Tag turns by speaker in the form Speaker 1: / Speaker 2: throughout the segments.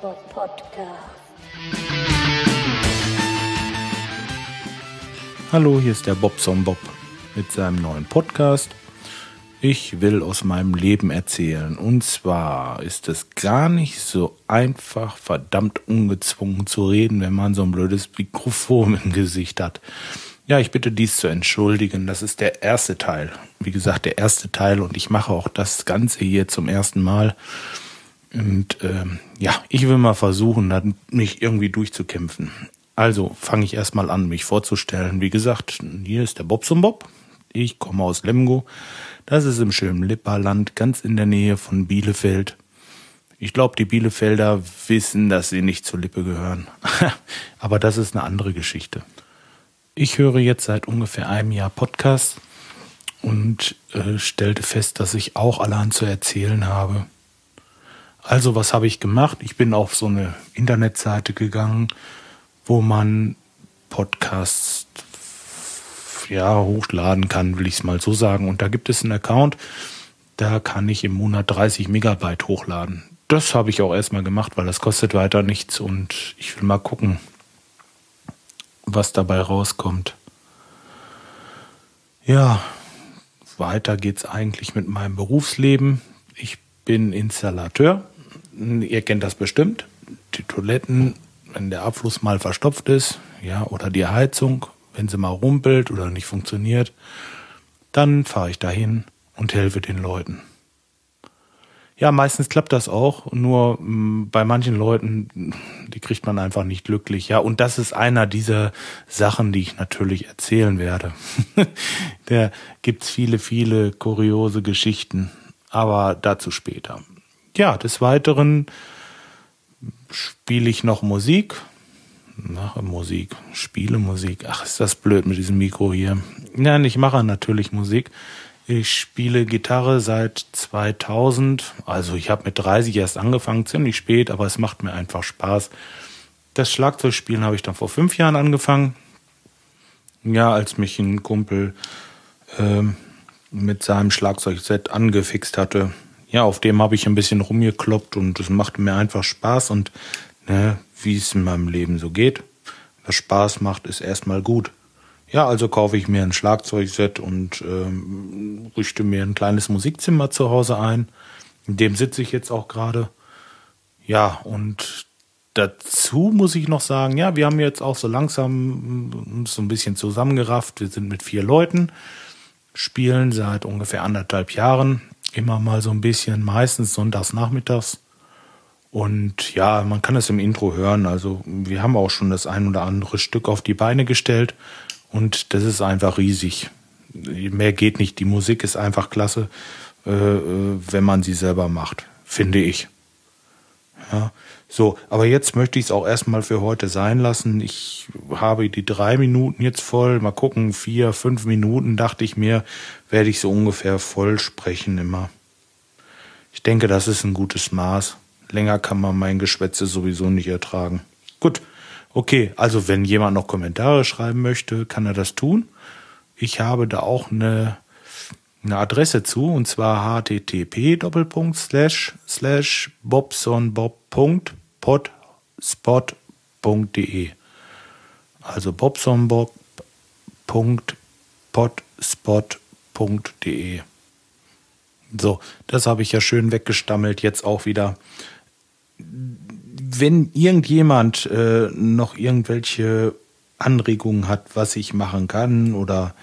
Speaker 1: Bob Podcast.
Speaker 2: Hallo, hier ist der Bobson Bob mit seinem neuen Podcast. Ich will aus meinem Leben erzählen. Und zwar ist es gar nicht so einfach, verdammt ungezwungen zu reden, wenn man so ein blödes Mikrofon im Gesicht hat. Ja, ich bitte dies zu entschuldigen. Das ist der erste Teil. Wie gesagt, der erste Teil und ich mache auch das Ganze hier zum ersten Mal. Und ähm, ja, ich will mal versuchen, mich irgendwie durchzukämpfen. Also fange ich erstmal an, mich vorzustellen. Wie gesagt, hier ist der Bobson Bob. Ich komme aus Lemgo. Das ist im schönen Lipperland, ganz in der Nähe von Bielefeld. Ich glaube, die Bielefelder wissen, dass sie nicht zur Lippe gehören. Aber das ist eine andere Geschichte. Ich höre jetzt seit ungefähr einem Jahr Podcast und äh, stellte fest, dass ich auch allerhand zu erzählen habe. Also, was habe ich gemacht? Ich bin auf so eine Internetseite gegangen, wo man Podcasts ja, hochladen kann, will ich es mal so sagen. Und da gibt es einen Account, da kann ich im Monat 30 Megabyte hochladen. Das habe ich auch erstmal gemacht, weil das kostet weiter nichts und ich will mal gucken, was dabei rauskommt. Ja, weiter geht's eigentlich mit meinem Berufsleben. Ich bin Installateur. Ihr kennt das bestimmt. Die Toiletten, wenn der Abfluss mal verstopft ist, ja, oder die Heizung, wenn sie mal rumpelt oder nicht funktioniert, dann fahre ich dahin und helfe den Leuten. Ja, meistens klappt das auch, nur mm, bei manchen Leuten, die kriegt man einfach nicht glücklich. Ja, und das ist einer dieser Sachen, die ich natürlich erzählen werde. da gibt's viele, viele kuriose Geschichten, aber dazu später. Ja, des Weiteren spiele ich noch Musik, mache Musik, spiele Musik. Ach, ist das blöd mit diesem Mikro hier. Nein, ich mache natürlich Musik. Ich spiele Gitarre seit 2000. Also ich habe mit 30 erst angefangen, ziemlich spät, aber es macht mir einfach Spaß. Das Schlagzeugspielen habe ich dann vor fünf Jahren angefangen. Ja, als mich ein Kumpel äh, mit seinem Schlagzeugset angefixt hatte. Ja, auf dem habe ich ein bisschen rumgekloppt und es machte mir einfach Spaß und ne, wie es in meinem Leben so geht. Was Spaß macht, ist erstmal gut. Ja, also kaufe ich mir ein Schlagzeugset und ähm, richte mir ein kleines Musikzimmer zu Hause ein. In dem sitze ich jetzt auch gerade. Ja, und dazu muss ich noch sagen, ja, wir haben jetzt auch so langsam uns so ein bisschen zusammengerafft. Wir sind mit vier Leuten, spielen seit ungefähr anderthalb Jahren. Immer mal so ein bisschen, meistens sonntags nachmittags. Und ja, man kann es im Intro hören. Also wir haben auch schon das ein oder andere Stück auf die Beine gestellt. Und das ist einfach riesig. Mehr geht nicht. Die Musik ist einfach klasse, äh, äh, wenn man sie selber macht, finde ich. Ja, so, aber jetzt möchte ich es auch erstmal für heute sein lassen. Ich habe die drei Minuten jetzt voll. Mal gucken, vier, fünf Minuten, dachte ich mir, werde ich so ungefähr voll sprechen immer. Ich denke, das ist ein gutes Maß. Länger kann man mein Geschwätze sowieso nicht ertragen. Gut, Okay, also wenn jemand noch Kommentare schreiben möchte, kann er das tun. Ich habe da auch eine, eine Adresse zu, und zwar http bobsonbob.potspot.de Also bobsonbob.potspot.de So, das habe ich ja schön weggestammelt, jetzt auch wieder wenn irgendjemand äh, noch irgendwelche Anregungen hat, was ich machen kann oder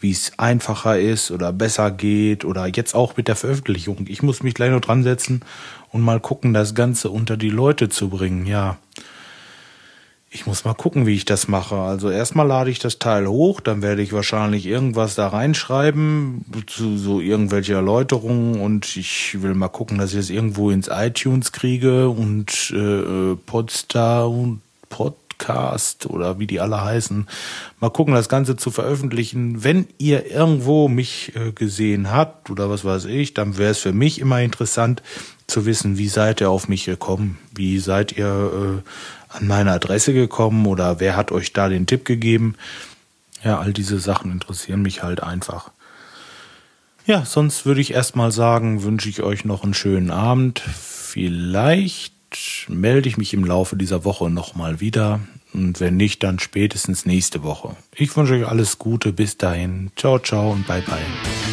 Speaker 2: wie es einfacher ist oder besser geht oder jetzt auch mit der Veröffentlichung. Ich muss mich gleich noch dran setzen und mal gucken, das Ganze unter die Leute zu bringen. Ja, ich muss mal gucken, wie ich das mache. Also erstmal lade ich das Teil hoch, dann werde ich wahrscheinlich irgendwas da reinschreiben zu so irgendwelche Erläuterungen und ich will mal gucken, dass ich es irgendwo ins iTunes kriege und äh, Podstar und Podcast oder wie die alle heißen. Mal gucken, das Ganze zu veröffentlichen. Wenn ihr irgendwo mich äh, gesehen habt oder was weiß ich, dann wäre es für mich immer interessant zu wissen, wie seid ihr auf mich gekommen? Wie seid ihr äh, an meine Adresse gekommen oder wer hat euch da den Tipp gegeben? Ja, all diese Sachen interessieren mich halt einfach. Ja, sonst würde ich erstmal sagen, wünsche ich euch noch einen schönen Abend. Vielleicht melde ich mich im Laufe dieser Woche nochmal wieder. Und wenn nicht, dann spätestens nächste Woche. Ich wünsche euch alles Gute. Bis dahin. Ciao, ciao und bye, bye.